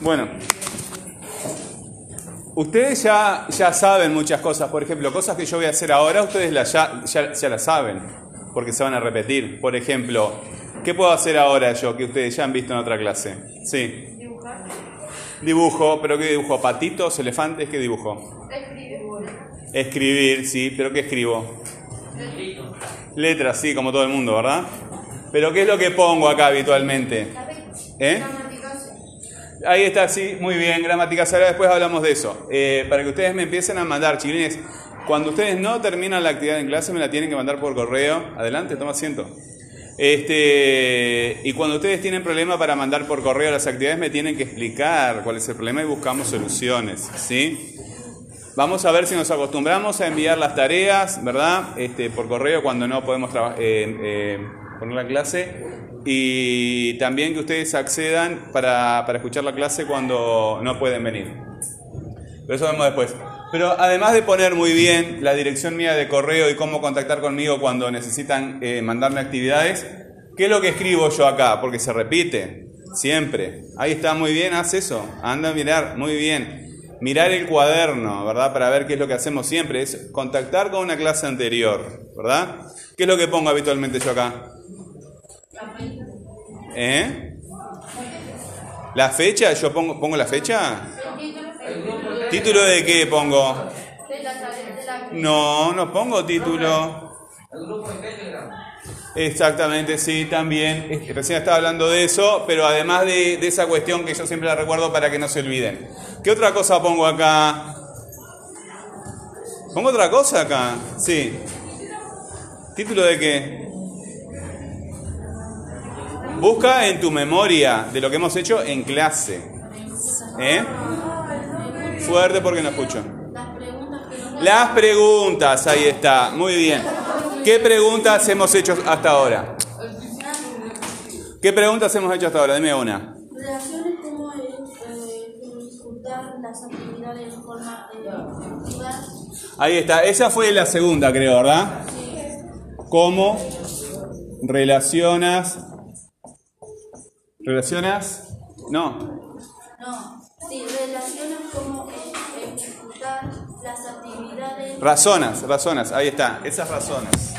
Bueno, ustedes ya, ya saben muchas cosas. Por ejemplo, cosas que yo voy a hacer ahora, ustedes ya, ya, ya las saben, porque se van a repetir. Por ejemplo, ¿qué puedo hacer ahora yo que ustedes ya han visto en otra clase? Sí. Dibujo, pero ¿qué dibujo? ¿Patitos, elefantes? ¿Qué dibujo? Escribir, sí, pero ¿qué escribo? Letras, sí, como todo el mundo, ¿verdad? Pero ¿qué es lo que pongo acá habitualmente? ¿Eh? Ahí está, sí, muy bien, gramática ahora después hablamos de eso. Eh, para que ustedes me empiecen a mandar, chiquilines, cuando ustedes no terminan la actividad en clase me la tienen que mandar por correo. Adelante, toma asiento. Este, y cuando ustedes tienen problema para mandar por correo las actividades, me tienen que explicar cuál es el problema y buscamos soluciones, ¿sí? Vamos a ver si nos acostumbramos a enviar las tareas, ¿verdad? Este, por correo cuando no podemos eh, eh, poner la clase. Y también que ustedes accedan para, para escuchar la clase cuando no pueden venir. Pero eso vemos después. Pero además de poner muy bien la dirección mía de correo y cómo contactar conmigo cuando necesitan eh, mandarme actividades, ¿qué es lo que escribo yo acá? Porque se repite, siempre. Ahí está, muy bien, haz eso. Anda a mirar, muy bien. Mirar el cuaderno, ¿verdad? Para ver qué es lo que hacemos siempre. Es contactar con una clase anterior, ¿verdad? ¿Qué es lo que pongo habitualmente yo acá? ¿Eh? ¿La fecha? ¿Yo pongo, pongo la fecha? ¿Título de qué pongo? No, no pongo título. Exactamente, sí, también. Recién estaba hablando de eso, pero además de, esa cuestión que yo siempre la recuerdo para que no se olviden. ¿Qué otra cosa pongo acá? ¿Pongo otra cosa acá? Sí. ¿Título de qué? Busca en tu memoria de lo que hemos hecho en clase. ¿Eh? Fuerte porque no escucho. Las preguntas, ahí está. Muy bien. ¿Qué preguntas hemos hecho hasta ahora? ¿Qué preguntas hemos hecho hasta ahora? Dime una. Relaciones como ejecutar las actividades de forma efectiva. Ahí está. Esa fue la segunda, creo, ¿verdad? ¿Cómo relacionas? ¿Relacionas? No. No, sí, relaciones como ejecutar las actividades. Razonas, razonas, ahí está, esas razones.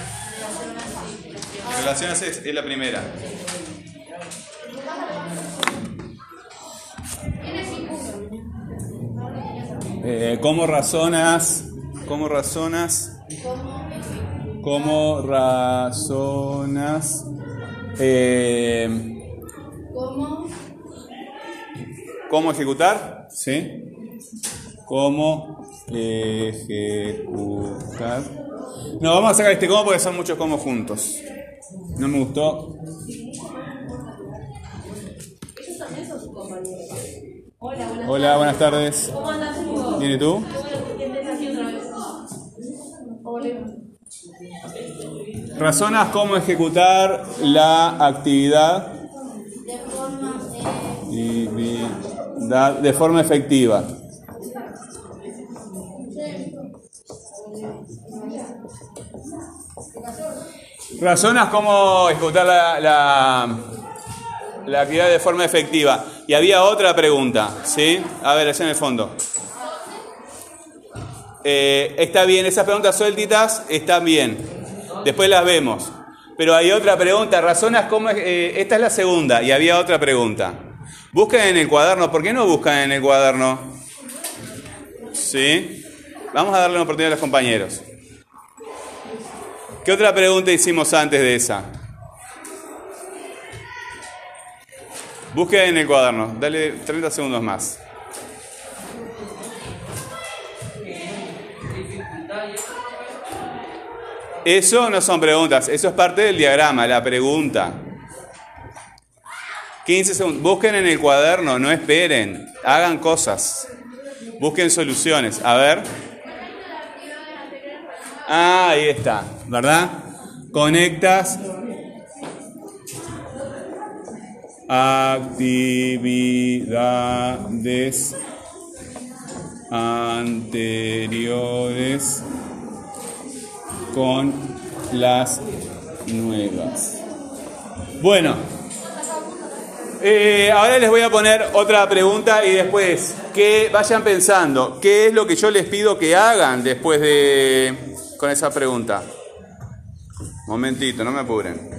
Relaciones es, es la primera. Eh, ¿Cómo razonas? ¿Cómo razonas? ¿Cómo razonas? Eh, ¿Cómo? ¿Cómo ejecutar? ¿Sí? ¿Cómo ejecutar? No, vamos a sacar este cómo porque son muchos cómo juntos. No me gustó. Hola, buenas tardes. ¿Cómo andas, Hugo? ¿Bien y tú? Hola. Razonas cómo ejecutar la actividad de forma efectiva. Razonas cómo ejecutar la, la, actividad de forma efectiva. Y había otra pregunta, ¿sí? A ver, allá en el fondo. Eh, está bien, esas preguntas sueltitas están bien. Después las vemos. Pero hay otra pregunta, razonas cómo... eh, esta es la segunda y había otra pregunta. Busquen en el cuaderno, ¿por qué no buscan en el cuaderno? ¿Sí? Vamos a darle una oportunidad a los compañeros. ¿Qué otra pregunta hicimos antes de esa? Busquen en el cuaderno, dale 30 segundos más. Eso no son preguntas, eso es parte del diagrama, la pregunta. 15 segundos. Busquen en el cuaderno, no esperen. Hagan cosas. Busquen soluciones. A ver. Ah, ahí está, ¿verdad? Conectas actividades anteriores con las nuevas. Bueno, eh, ahora les voy a poner otra pregunta y después que vayan pensando qué es lo que yo les pido que hagan después de con esa pregunta. Momentito, no me apuren.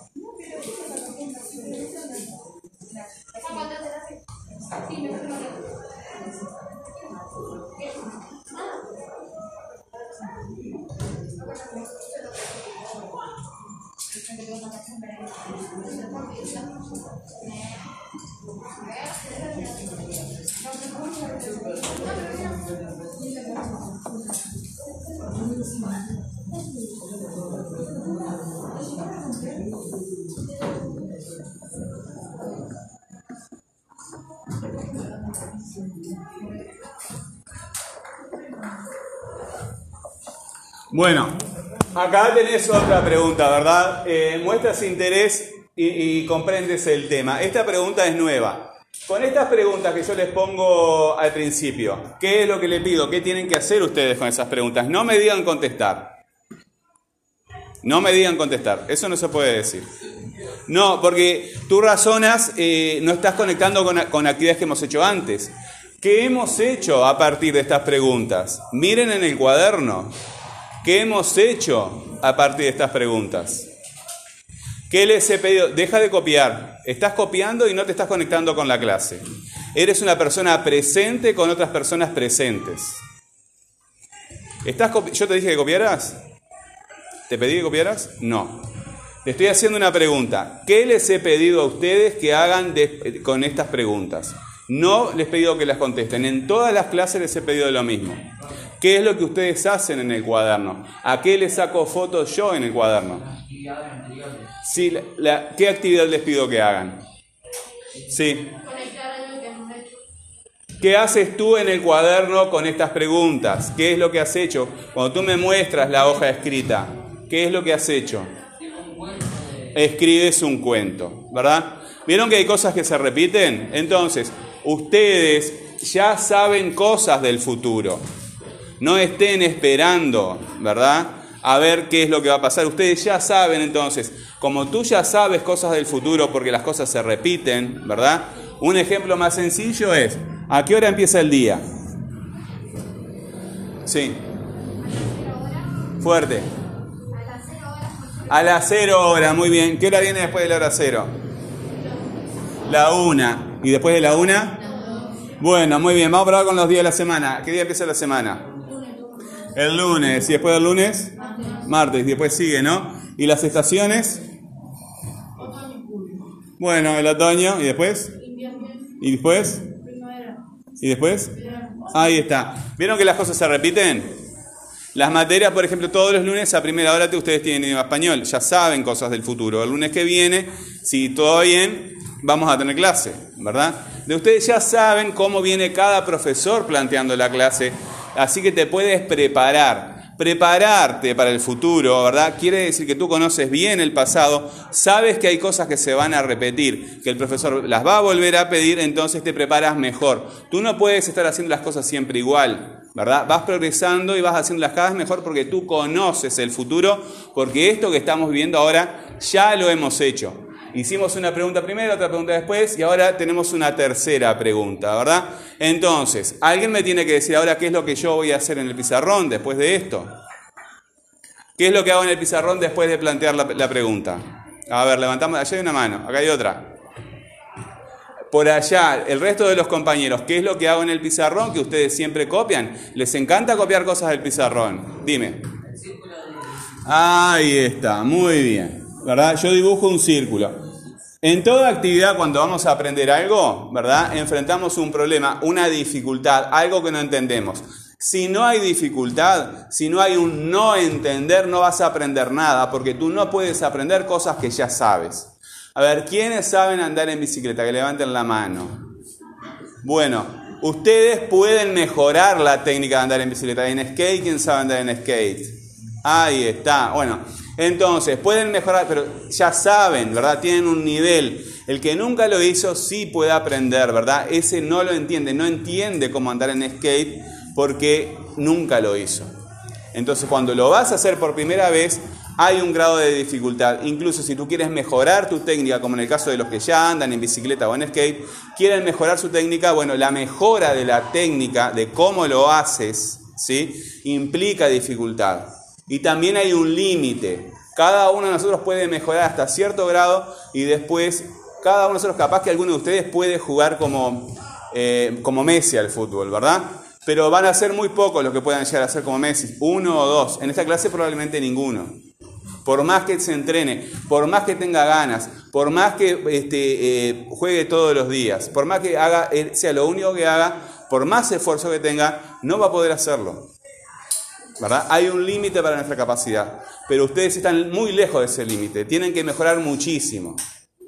Bueno, acá tenés otra pregunta, ¿verdad? Eh, muestras interés y, comprendes el tema. Esta pregunta es nueva. Con estas preguntas que yo les pongo al principio, ¿qué es lo que le pido? ¿Qué tienen que hacer ustedes con esas preguntas? No me digan contestar. No me digan contestar. Eso no se puede decir. No, porque tú razonas, eh, no estás conectando con, con actividades que hemos hecho antes. ¿Qué hemos hecho a partir de estas preguntas? Miren en el cuaderno. ¿Qué hemos hecho a partir de estas preguntas? ¿Qué les he pedido? Deja de copiar. Estás copiando y no te estás conectando con la clase. Eres una persona presente con otras personas presentes. ¿Estás ¿Yo te dije que copiaras? ¿Te pedí que copiaras? No. Te estoy haciendo una pregunta. ¿Qué les he pedido a ustedes que hagan con estas preguntas? No les he pedido que las contesten. En todas las clases les he pedido lo mismo. ¿Qué es lo que ustedes hacen en el cuaderno? ¿A qué les saco fotos yo en el cuaderno? Sí, ¿Qué actividad les pido que hagan? Sí. ¿Qué haces tú en el cuaderno con estas preguntas? ¿Qué es lo que has hecho? Cuando tú me muestras la hoja escrita, ¿qué es lo que has hecho? Escribes un cuento, ¿verdad? ¿Vieron que hay cosas que se repiten? Entonces, ustedes ya saben cosas del futuro. No estén esperando, ¿verdad? A ver qué es lo que va a pasar. Ustedes ya saben entonces, como tú ya sabes cosas del futuro porque las cosas se repiten, ¿verdad? Un ejemplo más sencillo es, ¿a qué hora empieza el día? Sí. Fuerte. A las cero horas, muy bien. ¿Qué hora viene después de la hora cero? La una. ¿Y después de la una? Bueno, muy bien. Vamos a probar con los días de la semana. ¿Qué día empieza la semana? El lunes. ¿Y después del lunes? Martes. Y después sigue, ¿no? ¿Y las estaciones? Bueno, el otoño. ¿Y después? ¿Y después? ¿Y después? Ahí está. ¿Vieron que las cosas se repiten? Las materias, por ejemplo, todos los lunes a primera hora ustedes tienen español. Ya saben cosas del futuro. El lunes que viene, si todo bien, vamos a tener clase, ¿verdad? De ustedes ya saben cómo viene cada profesor planteando la clase Así que te puedes preparar. Prepararte para el futuro, ¿verdad? Quiere decir que tú conoces bien el pasado, sabes que hay cosas que se van a repetir, que el profesor las va a volver a pedir, entonces te preparas mejor. Tú no puedes estar haciendo las cosas siempre igual, ¿verdad? Vas progresando y vas haciendo las cosas mejor porque tú conoces el futuro, porque esto que estamos viviendo ahora ya lo hemos hecho. Hicimos una pregunta primero, otra pregunta después y ahora tenemos una tercera pregunta, ¿verdad? Entonces, alguien me tiene que decir ahora qué es lo que yo voy a hacer en el pizarrón después de esto. ¿Qué es lo que hago en el pizarrón después de plantear la, pregunta? A ver, levantamos, allá hay una mano, acá hay otra. Por allá, el resto de los compañeros, ¿qué es lo que hago en el pizarrón que ustedes siempre copian? ¿Les encanta copiar cosas del pizarrón? Dime. Ahí está, muy bien. ¿Verdad? Yo dibujo un círculo. En toda actividad, cuando vamos a aprender algo, ¿verdad? Enfrentamos un problema, una dificultad, algo que no entendemos. Si no hay dificultad, si no hay un no entender, no vas a aprender nada, porque tú no puedes aprender cosas que ya sabes. A ver, ¿quiénes saben andar en bicicleta? Que levanten la mano. Bueno, Ustedes pueden mejorar la técnica de andar en bicicleta. En skate, ¿quién sabe andar en skate? Ahí está. Bueno, entonces, pueden mejorar, pero ya saben, ¿verdad? Tienen un nivel. El que nunca lo hizo sí puede aprender, ¿verdad? Ese no lo entiende, no entiende cómo andar en skate porque nunca lo hizo. Entonces, cuando lo vas a hacer por primera vez, hay un grado de dificultad. Incluso si tú quieres mejorar tu técnica, como en el caso de los que ya andan en bicicleta o en skate, quieren mejorar su técnica, bueno, la mejora de la técnica, de cómo lo haces, ¿sí? Implica dificultad. Y también hay un límite. Cada uno de nosotros puede mejorar hasta cierto grado y después cada uno de nosotros capaz que alguno de ustedes puede jugar como, eh, como Messi al fútbol, ¿verdad? Pero van a ser muy pocos los que puedan llegar a ser como Messi, uno o dos. En esta clase probablemente ninguno. Por más que se entrene, por más que tenga ganas, por más que este, eh, juegue todos los días, por más que haga, eh, sea lo único que haga, por más esfuerzo que tenga, no va a poder hacerlo. Hay un límite para nuestra capacidad, pero ustedes están muy lejos de ese límite, tienen que mejorar muchísimo,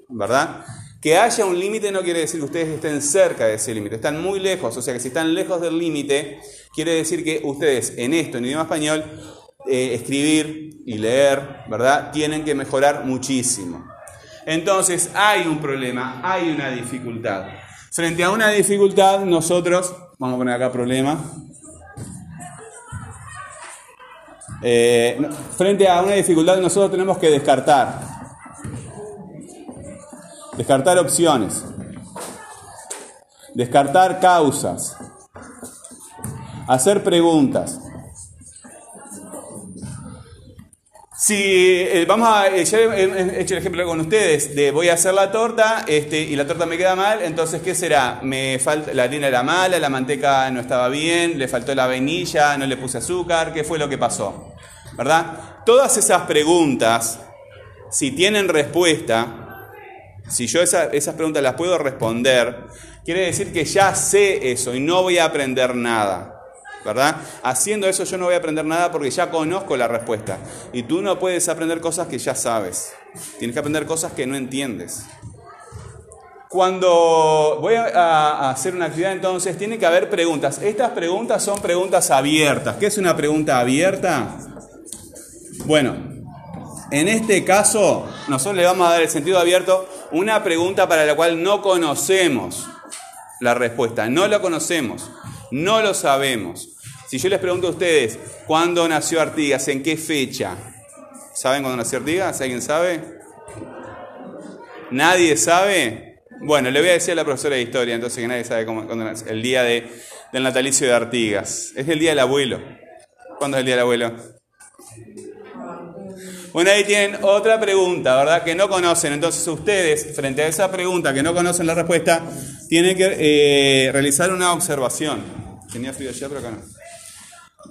¿verdad? Que haya un límite no quiere decir que ustedes estén cerca de ese límite, están muy lejos, o sea que si están lejos del límite, quiere decir que ustedes en esto, en idioma español, eh, escribir y leer, ¿verdad? Tienen que mejorar muchísimo. Entonces hay un problema, hay una dificultad. Frente a una dificultad, nosotros, vamos a poner acá problema, Eh, frente a una dificultad nosotros tenemos que descartar. Descartar opciones. Descartar causas. Hacer preguntas. Si eh, vamos a, eh, he hecho el ejemplo con ustedes de voy a hacer la torta este, y la torta me queda mal, entonces ¿qué será? Me falta, la harina era mala, la manteca no estaba bien, le faltó la vainilla, no le puse azúcar, ¿qué fue lo que pasó? ¿Verdad? Todas esas preguntas, si tienen respuesta, si yo esas preguntas las puedo responder, quiere decir que ya sé eso y no voy a aprender nada. ¿Verdad? Haciendo eso yo no voy a aprender nada porque ya conozco la respuesta. Y tú no puedes aprender cosas que ya sabes. Tienes que aprender cosas que no entiendes. Cuando voy a hacer una actividad entonces, tiene que haber preguntas. Estas preguntas son preguntas abiertas. ¿Qué es una pregunta abierta? Bueno, en este caso, nosotros le vamos a dar el sentido abierto una pregunta para la cual no conocemos la respuesta. No la conocemos, no lo sabemos. Si yo les pregunto a ustedes, ¿cuándo nació Artigas? ¿En qué fecha? ¿Saben cuándo nació Artigas? ¿Alguien sabe? ¿Nadie sabe? Bueno, le voy a decir a la profesora de historia, entonces que nadie sabe cuándo nació. El día de, del natalicio de Artigas. Es el día del abuelo. ¿Cuándo es el día del abuelo? Bueno, ahí tienen otra pregunta, ¿verdad? Que no conocen. Entonces ustedes, frente a esa pregunta que no conocen la respuesta, tienen que eh, realizar una observación. Tenía frío ya, pero acá no.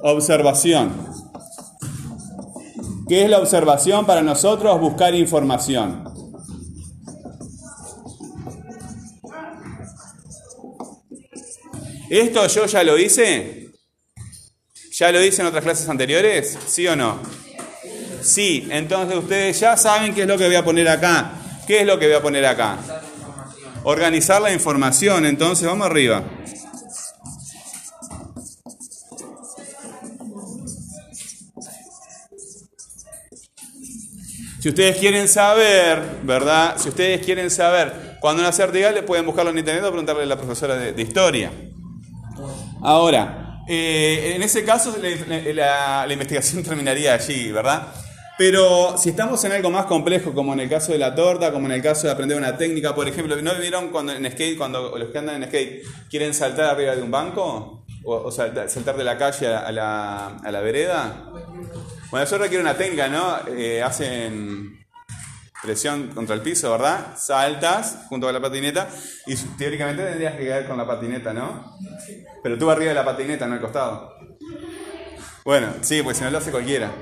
Observación. ¿Qué es la observación para nosotros? Buscar información. ¿Esto yo ya lo hice? ¿Ya lo hice en otras clases anteriores? ¿Sí o no? Sí, entonces ustedes ya saben qué es lo que voy a poner acá. ¿Qué es lo que voy a poner acá? Organizar la información, entonces vamos arriba. Si ustedes quieren saber, ¿verdad? Si ustedes quieren saber cuándo nace Artigas, le pueden buscarlo en internet o preguntarle a la profesora de, historia. Ahora, eh, en ese caso la, investigación terminaría allí, ¿verdad? Pero si estamos en algo más complejo, como en el caso de la torta, como en el caso de aprender una técnica, por ejemplo, ¿no vieron cuando en skate, cuando los que andan en skate quieren saltar arriba de un banco? ¿O, saltar, de la calle a la vereda? Bueno, eso requiere una técnica, ¿no? Eh, hacen presión contra el piso, ¿verdad? Saltas junto con la patineta y teóricamente tendrías que caer con la patineta, ¿no? Pero tú arriba de la patineta, no al costado. Bueno, sí, pues si no lo hace cualquiera,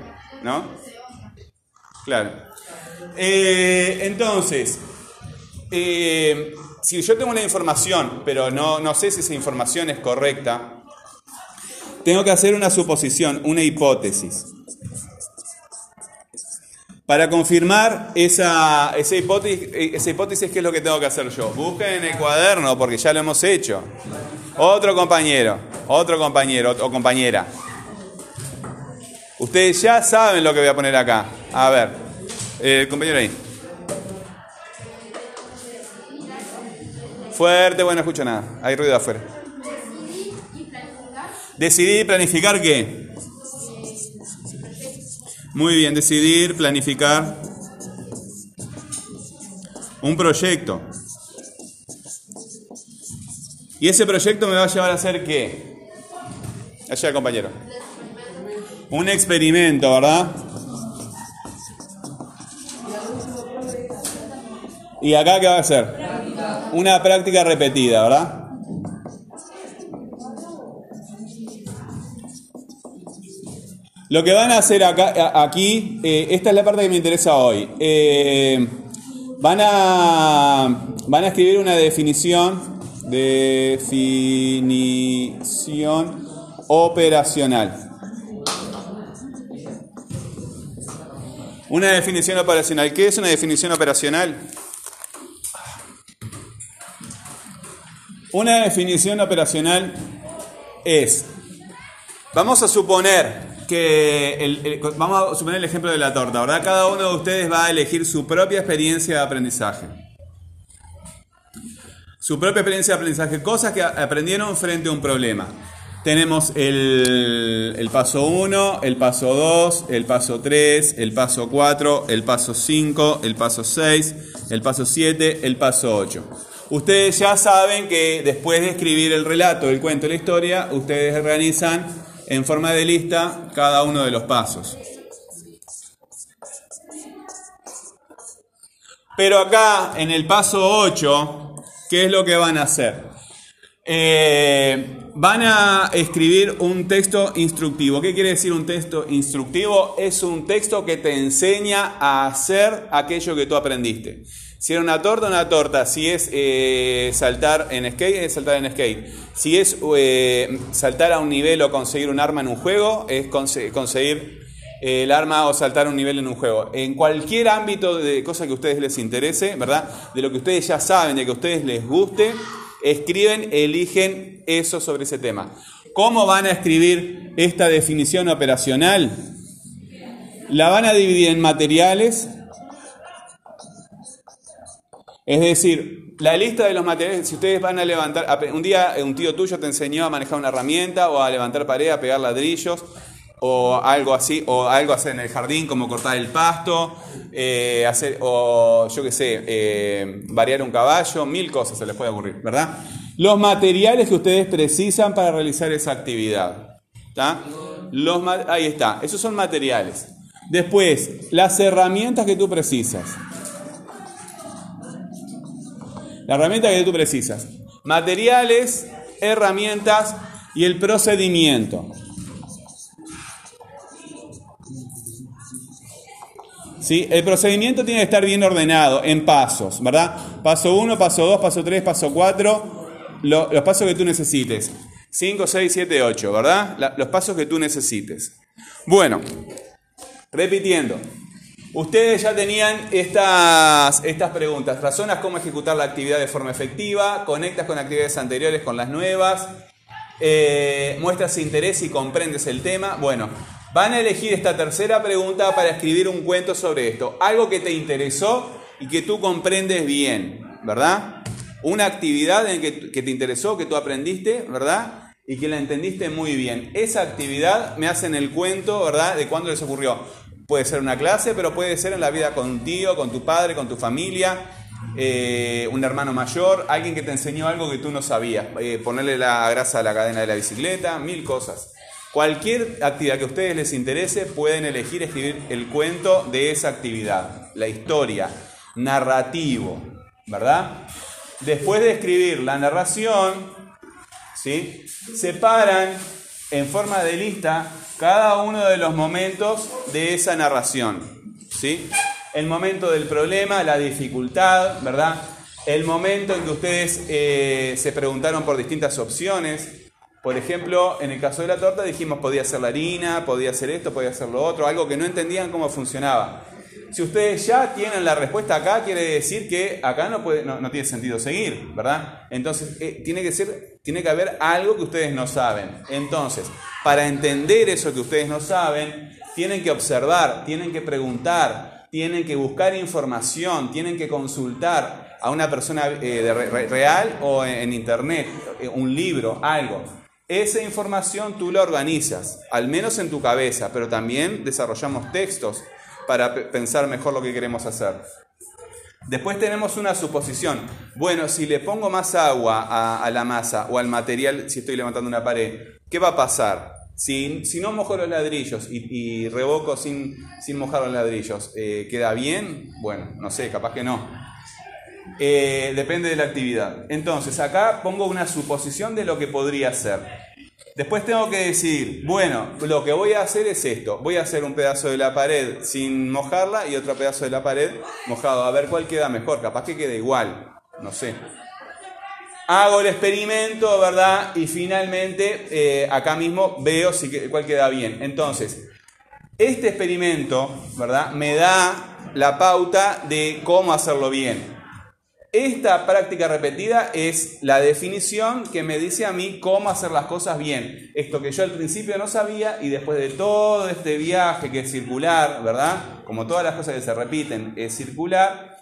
¿no? Claro. Eh, entonces, eh, si yo tengo una información, pero no, no sé si esa información es correcta, tengo que hacer una suposición, una hipótesis. Para confirmar esa, esa, hipótesis, esa hipótesis, ¿qué es lo que tengo que hacer yo? Busquen en el cuaderno, porque ya lo hemos hecho. Otro compañero, otro compañero o compañera. Ustedes ya saben lo que voy a poner acá. A ver, el compañero ahí. Fuerte, bueno, no escucho nada. Hay ruido afuera. Decidir y planificar qué? Muy bien, decidir, planificar un proyecto. Y ese proyecto me va a llevar a hacer qué? Allá, compañero. Un experimento, ¿verdad? ¿Y acá qué va a ser? Una práctica repetida, ¿verdad? Lo que van a hacer acá, aquí, eh, esta es la parte que me interesa hoy. Eh, van, a, van a escribir una definición, definición operacional. Una definición operacional. ¿Qué es una definición operacional? Una definición operacional es, vamos a suponer que, vamos a suponer el ejemplo de la torta, ¿verdad? Cada uno de ustedes va a elegir su propia experiencia de aprendizaje. Su propia experiencia de aprendizaje, cosas que aprendieron frente a un problema. Tenemos el, el paso 1, el paso 2, el paso 3, el paso 4, el paso 5, el paso 6, el paso 7, el paso 8. Ustedes ya saben que después de escribir el relato, el cuento, la historia, ustedes organizan en forma de lista cada uno de los pasos. Pero acá, en el paso 8, ¿qué es lo que van a hacer? Eh, van a escribir un texto instructivo. ¿Qué quiere decir un texto instructivo? Es un texto que te enseña a hacer aquello que tú aprendiste. Si era una torta, una torta. Si es eh, saltar en skate, es saltar en skate. Si es eh, saltar a un nivel o conseguir un arma en un juego, es conseguir el arma o saltar a un nivel en un juego. En cualquier ámbito de cosa que a ustedes les interese, ¿verdad? De lo que ustedes ya saben, de que a ustedes les guste, escriben, eligen eso sobre ese tema. ¿Cómo van a escribir esta definición operacional? La van a dividir en materiales, es decir, la lista de los materiales, si ustedes van a levantar, un día un tío tuyo te enseñó a manejar una herramienta o a levantar pared, a pegar ladrillos o algo así, o algo hacer en el jardín como cortar el pasto, eh, hacer, o yo qué sé, eh, variar un caballo, mil cosas se les puede ocurrir, ¿verdad? Los materiales que ustedes precisan para realizar esa actividad. Los, ahí está, esos son materiales. Después, las herramientas que tú precisas. La herramienta que tú precisas. Materiales, herramientas y el procedimiento. ¿Sí? El procedimiento tiene que estar bien ordenado en pasos, ¿verdad? Paso 1, paso 2, paso 3, paso 4, los pasos que tú necesites. 5, 6, 7, 8, ¿verdad? los pasos que tú necesites. Bueno, repitiendo. Ustedes ya tenían estas, estas preguntas. Razonas cómo ejecutar la actividad de forma efectiva, conectas con actividades anteriores con las nuevas, eh, muestras interés y comprendes el tema. Bueno, van a elegir esta tercera pregunta para escribir un cuento sobre esto. Algo que te interesó y que tú comprendes bien, ¿verdad? Una actividad en que, que te interesó, que tú aprendiste, ¿verdad? Y que la entendiste muy bien. Esa actividad me hace en el cuento, ¿verdad? De cuándo les ocurrió. Puede ser una clase, pero puede ser en la vida con un tío, con tu padre, con tu familia, eh, un hermano mayor, alguien que te enseñó algo que tú no sabías, eh, ponerle la grasa a la cadena de la bicicleta, mil cosas. Cualquier actividad que a ustedes les interese, pueden elegir escribir el cuento de esa actividad, la historia, narrativo, ¿verdad? Después de escribir la narración, ¿sí? separan en forma de lista cada uno de los momentos de esa narración. ¿sí? El momento del problema, la dificultad, ¿verdad? El momento en que ustedes eh, se preguntaron por distintas opciones. Por ejemplo, en el caso de la torta dijimos podía ser la harina, podía ser esto, podía ser lo otro, algo que no entendían cómo funcionaba. Si ustedes ya tienen la respuesta acá, quiere decir que acá no, puede, no, tiene sentido seguir, ¿verdad? Entonces, eh, tiene, que ser, tiene que haber algo que ustedes no saben. Entonces, para entender eso que ustedes no saben, tienen que observar, tienen que preguntar, tienen que buscar información, tienen que consultar a una persona eh, real o en, en internet, eh, un libro, algo. Esa información tú la organizas, al menos en tu cabeza, pero también desarrollamos textos para pe- pensar mejor lo que queremos hacer. Después tenemos una suposición. Bueno, si le pongo más agua a, la masa o al material, si estoy levantando una pared, ¿qué va a pasar? Si, no mojo los ladrillos y, revoco sin, sin mojar los ladrillos, eh, ¿queda bien? Bueno, no sé, capaz que no. Eh, depende de la actividad. Entonces, acá pongo una suposición de lo que podría ser. Después tengo que decir, bueno, lo que voy a hacer es esto. Voy a hacer un pedazo de la pared sin mojarla y otro pedazo de la pared mojado. A ver cuál queda mejor. Capaz que quede igual. No sé. Hago el experimento, ¿verdad? Y finalmente eh, acá mismo veo si, cuál queda bien. Entonces, este experimento, ¿verdad? Me da la pauta de cómo hacerlo bien. Esta práctica repetida es la definición que me dice a mí cómo hacer las cosas bien. Esto que yo al principio no sabía y después de todo este viaje que es circular, ¿verdad? Como todas las cosas que se repiten es circular,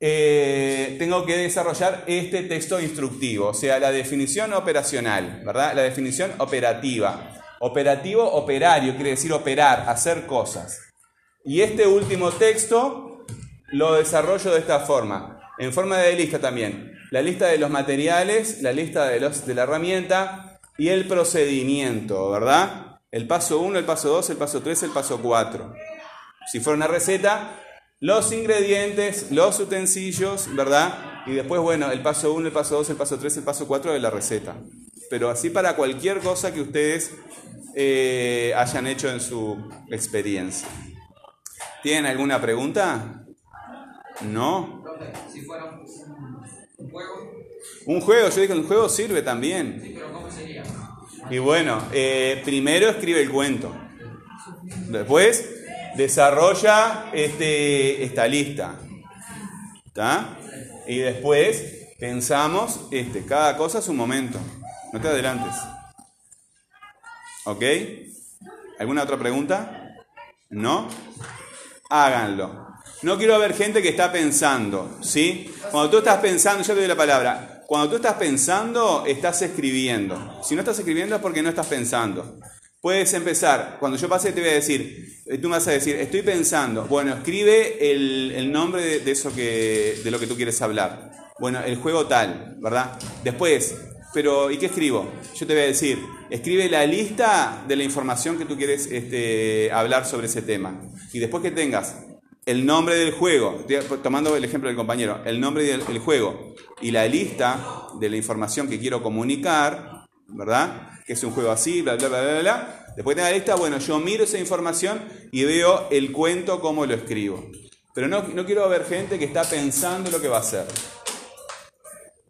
eh, tengo que desarrollar este texto instructivo, o sea, la definición operacional, ¿verdad? La definición operativa. Operativo, operario, quiere decir operar, hacer cosas. Y este último texto lo desarrollo de esta forma, en forma de lista también. La lista de los materiales, la lista de, los, de la herramienta y el procedimiento, ¿verdad? El paso 1, el paso 2, el paso 3, el paso 4. Si fuera una receta, los ingredientes, los utensilios, ¿verdad? Y después, bueno, el paso 1, el paso 2, el paso 3, el paso 4 de la receta. Pero así para cualquier cosa que ustedes eh, hayan hecho en su experiencia. ¿Tienen alguna pregunta? ¿No? Si fuera un, un juego, Un juego, yo dije, un juego sirve también. sí, pero ¿cómo sería? Y bueno, eh, primero escribe el cuento. Después desarrolla este, esta lista. ¿Está? Y después pensamos, este, cada cosa a su momento. No te adelantes. ¿Ok? ¿Alguna otra pregunta? ¿No? Háganlo. No quiero ver gente que está pensando, ¿sí? Cuando tú estás pensando, yo te doy la palabra. Cuando tú estás pensando, estás escribiendo. Si no estás escribiendo es porque no estás pensando. Puedes empezar, cuando yo pase te voy a decir, eh, tú me vas a decir, estoy pensando. Bueno, escribe el, nombre de, de eso que, de lo que tú quieres hablar. Bueno, el juego tal, ¿verdad? Después, pero ¿y qué escribo? Yo te voy a decir, escribe la lista de la información que tú quieres este, hablar sobre ese tema. Y después que tengas el nombre del juego, tomando el ejemplo del compañero, el nombre del el juego y la lista de la información que quiero comunicar, ¿verdad? Que es un juego así, bla, bla, bla, bla, bla. Después de la lista, bueno, yo miro esa información y veo el cuento cómo lo escribo. Pero no, no quiero ver gente que está pensando lo que va a hacer.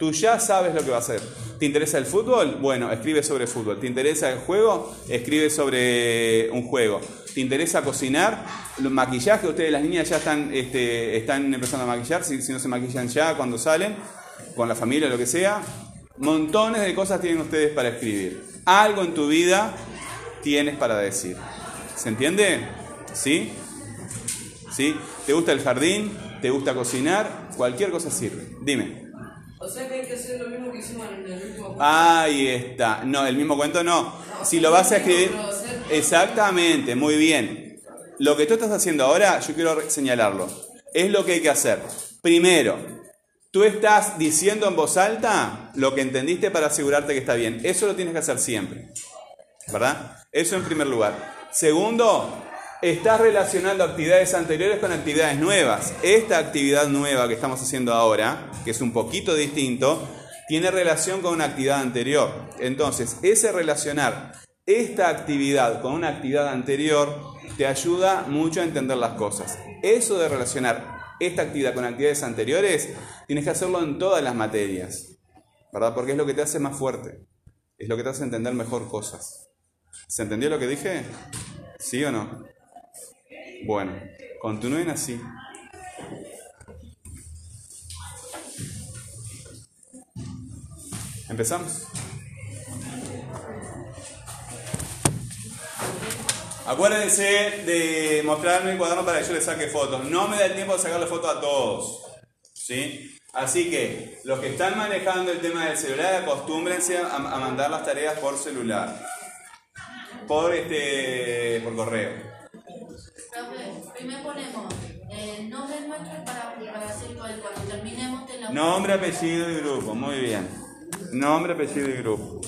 Tú ya sabes lo que va a hacer. ¿Te interesa el fútbol? Bueno, escribe sobre fútbol. ¿Te interesa el juego? Escribe sobre un juego. ¿Te interesa cocinar? Los maquillajes, ustedes las niñas ya están, este, están empezando a maquillar, si, si no se maquillan ya cuando salen, con la familia lo que sea. Montones de cosas tienen ustedes para escribir. Algo en tu vida tienes para decir. ¿Se entiende? ¿Sí? ¿Sí? ¿Te gusta el jardín? ¿Te gusta cocinar? Cualquier cosa sirve. Dime. O sea que hay que hacer lo mismo que hicimos en el último juego. Ahí está. No, el mismo cuento no. Si lo vas a escribir. Exactamente, muy bien. Lo que tú estás haciendo ahora, yo quiero señalarlo. Es lo que hay que hacer. Primero, tú estás diciendo en voz alta lo que entendiste para asegurarte que está bien. Eso lo tienes que hacer siempre. ¿Verdad? Eso en primer lugar. Segundo, estás relacionando actividades anteriores con actividades nuevas. Esta actividad nueva que estamos haciendo ahora, que es un poquito distinto, tiene relación con una actividad anterior. Entonces, ese relacionar esta actividad con una actividad anterior te ayuda mucho a entender las cosas. Eso de relacionar esta actividad con actividades anteriores, tienes que hacerlo en todas las materias, ¿verdad? Porque es lo que te hace más fuerte, es lo que te hace entender mejor cosas. ¿Se entendió lo que dije? ¿Sí o no? Bueno, Continúen así. ¿Empezamos? Acuérdense de mostrarme el cuaderno para que yo le saque fotos. No me da el tiempo de sacarle fotos a todos. ¿Sí? Así que los que están manejando el tema del celular, acostúmbrense a, a mandar las tareas por celular. Por este por correo. Primero ponemos el nombre nuestro para, para hacer cuando cuando terminemos de la Nombre, apellido y grupo. Muy bien. Nombre, apellido y grupo.